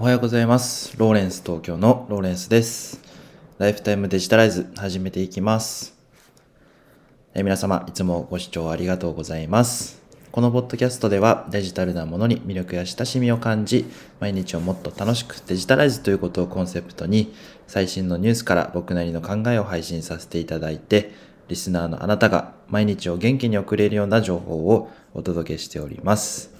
おはようございます。ローレンス東京のローレンスです。ライフタイムデジタライズ始めていきます。え皆様、いつもご視聴ありがとうございます。このポッドキャストではデジタルなものに魅力や親しみを感じ、毎日をもっと楽しくデジタライズということをコンセプトに、最新のニュースから僕なりの考えを配信させていただいて、リスナーのあなたが毎日を元気に送れるような情報をお届けしております。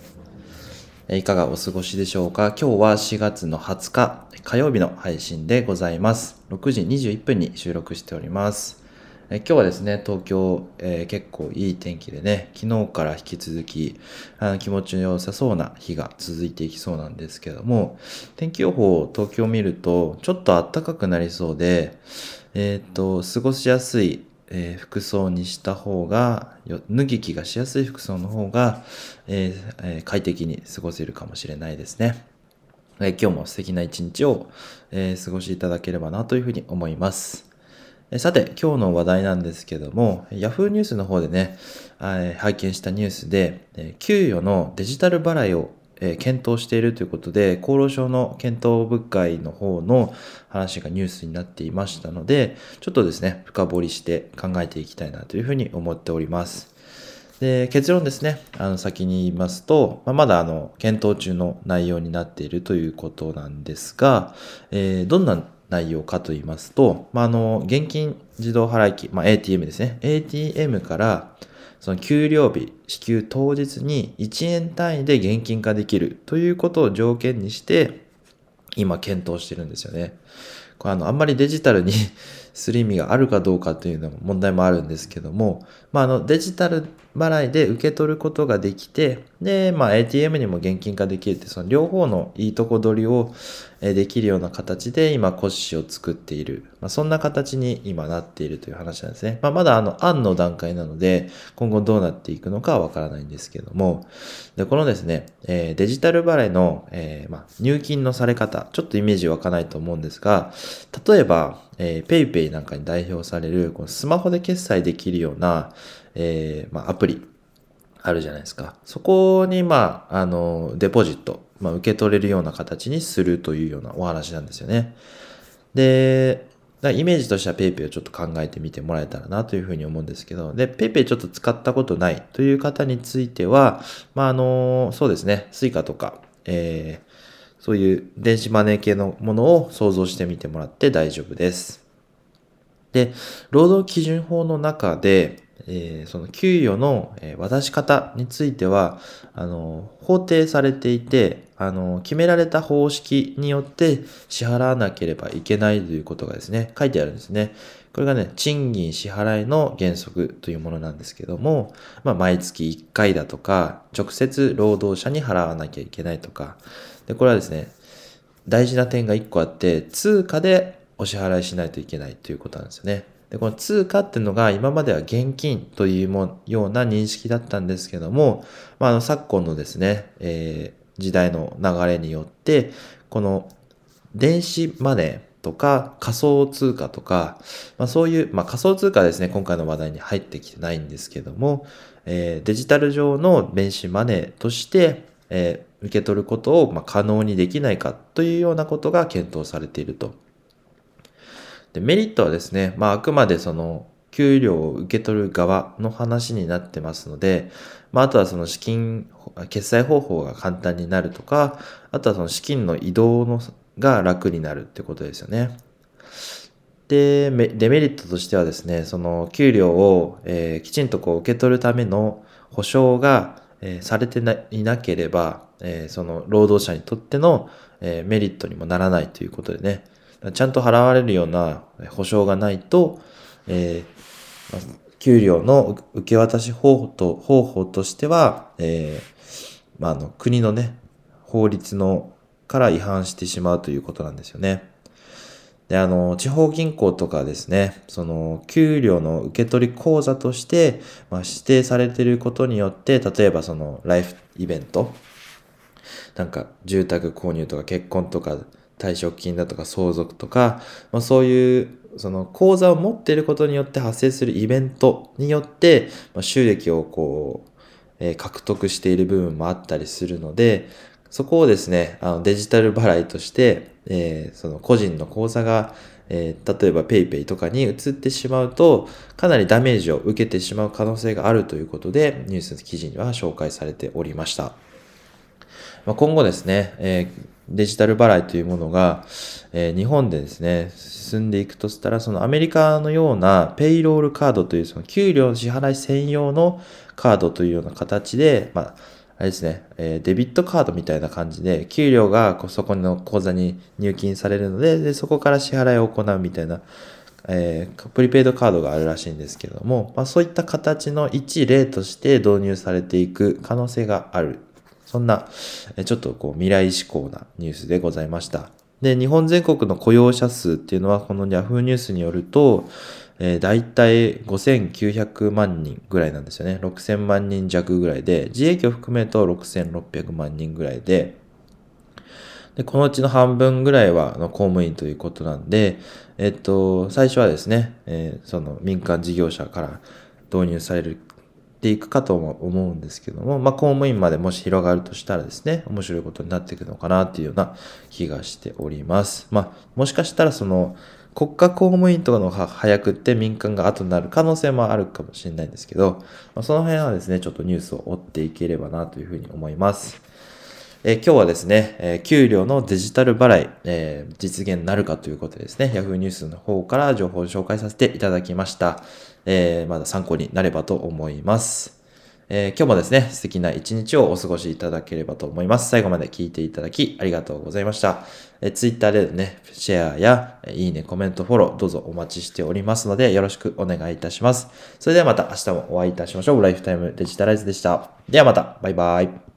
いかがお過ごしでしょうか？今日は4月の20日火曜日の配信でございます。6時21分に収録しております。え今日はですね、東京、えー結構いい天気でね、昨日から引き続きあの気持ちの良さそうな日が続いていきそうなんですけども、天気予報東京を見るとちょっと暖かくなりそうで、えっ、と、過ごしやすいえー服装にした方が脱ぎ着がしやすい服装の方が、えーえー快適に過ごせるかもしれないですね、えー今日も素敵な一日を、え過ごしいただければなというふうに思います。えさて今日の話題なんですけども Yahoo ニュースの方でね、え拝見したニュースで、え給与のデジタル払いをえ検討しているということで、厚労省の検討部会の方の話がニュースになっていましたので、ちょっとですね、深掘りして考えていきたいなというふうに思っております。で、結論ですね、あの、先に言いますと、まあ、まだあの、検討中の内容になっているということなんですが、えーどんな内容かと言いますと、まあ、あの、現金自動払い機、まあ、ATM ですね。ATM から、その給料日、支給当日に1円単位で現金化できるということを条件にして、今検討してるんですよね。これあの、あんまりデジタルにする意味があるかどうかというのも問題もあるんですけども、まあ、あの、デジタル払いで受け取ることができて、で、まあ、ATM にも現金化できるって、その両方のいいとこ取りをできるような形で今、骨子を作っている。まあ、そんな形に今なっているという話なんですね。まあ、まだあの、案の段階なので、今後どうなっていくのかはわからないんですけども、で、このですね、えーデジタル払いの、えーまあ、入金のされ方、ちょっとイメージ湧かないと思うんですが、例えば、えー、PayPay なんかに代表される、このスマホで決済できるような、えーまあ、アプリ、あるじゃないですか。そこに、まあ、あの、デポジット、まあ、受け取れるような形にするというようなお話なんですよね。で、イメージとしては PayPay をちょっと考えてみてもらえたらなというふうに思うんですけど、で、PayPay ちょっと使ったことないという方については、まあ、あの、そうですね、Suica とか、えーそういう電子マネー系のものを想像してみてもらって大丈夫です。で、労働基準法の中で、えーその給与の渡し方については、あの、法定されていて、あの、決められた方式によって支払わなければいけないということがですね、書いてあるんですね。これがね、賃金支払いの原則というものなんですけども、まあ、毎月1回だとか、直接労働者に払わなきゃいけないとか、で、これはですね、大事な点が1個あって、通貨でお支払いしないといけないということなんですよね。で、この通貨っていうのが今までは現金というもような認識だったんですけども、まあ、あの昨今のですね、えー時代の流れによって、この電子マネーとか仮想通貨とか、まあ、そういう、まあ、仮想通貨ですね、今回の話題に入ってきてないんですけども、えーデジタル上の電子マネーとして、えー受け取ることを、まあ、可能にできないかというようなことが検討されていると。でメリットはですね、まあ、あくまでその給料を受け取る側の話になってますので、まあ、あとはその資金、決済方法が簡単になるとか、あとはその資金の移動のが楽になるってことですよね。で、デメリットとしてはですね、その給料を、えーきちんとこう受け取るための保証が、えーされてないなければ、えーその労働者にとっての、えーメリットにもならないということでね、ちゃんと払われるような保証がないと、えーま給料の受け渡し方法と方法としては、えーまあ、あの国のね、法律のから違反してしまうということなんですよね。で、あの、地方銀行とかですね、その、給料の受け取り口座として、まあ、指定されていることによって、例えばその、ライフイベント、なんか、住宅購入とか結婚とか、退職金だとか相続とか、まあ、そういう、その、口座を持っていることによって発生するイベントによって、まあ、収益をこう、えー獲得している部分もあったりするので、そこをですね、あのデジタル払いとして、えー、その個人の口座が、えー、例えば PayPay とかに移ってしまうと、かなりダメージを受けてしまう可能性があるということで、ニュースの記事には紹介されておりました。まあ、今後ですね、えー、デジタル払いというものが、えー、日本でですね、進んでいくとしたら、そのアメリカのようなペイロールカードというその給料の支払い専用のカードというような形で、まあ、あれですね、えー、デビットカードみたいな感じで、給料がこそこの口座に入金されるのでで、そこから支払いを行うみたいな、えー、プリペイドカードがあるらしいんですけども、まあ、そういった形の一例として導入されていく可能性があるそんな、ちょっとこう未来志向なニュースでございました。で、日本全国の雇用者数っていうのは、この Yahoo ニュースによると、えー、大体5900万人ぐらいなんですよね。6000万人弱ぐらいで、自営業含めると6600万人ぐらいで、で、このうちの半分ぐらいは公務員ということなんで、えっと、最初はですね、えー、その民間事業者から導入されるていくかと思うんですけども、まあ、公務員までもし広がるとしたらですね、面白いことになっていくのかなっていうような気がしております。まあ、もしかしたらその、国家公務員とかのが早くって民間が後になる可能性もあるかもしれないんですけど、まあ、その辺はですね、ちょっとニュースを追っていければなというふうに思います。えー、今日はですね、えー、給料のデジタル払い、えー、実現なるかということでですね、Yahoo ニュースの方から情報を紹介させていただきました。えまだ参考になればと思います。え今日もですね、素敵な一日をお過ごしいただければと思います。最後まで聞いていただきありがとうございました。え Twitter でね、シェアや、いいね、コメント、フォロー、どうぞお待ちしておりますので、よろしくお願いいたします。それではまた明日もお会いいたしましょう。ライフタイムデジタライズでした。ではまた、バイバイ。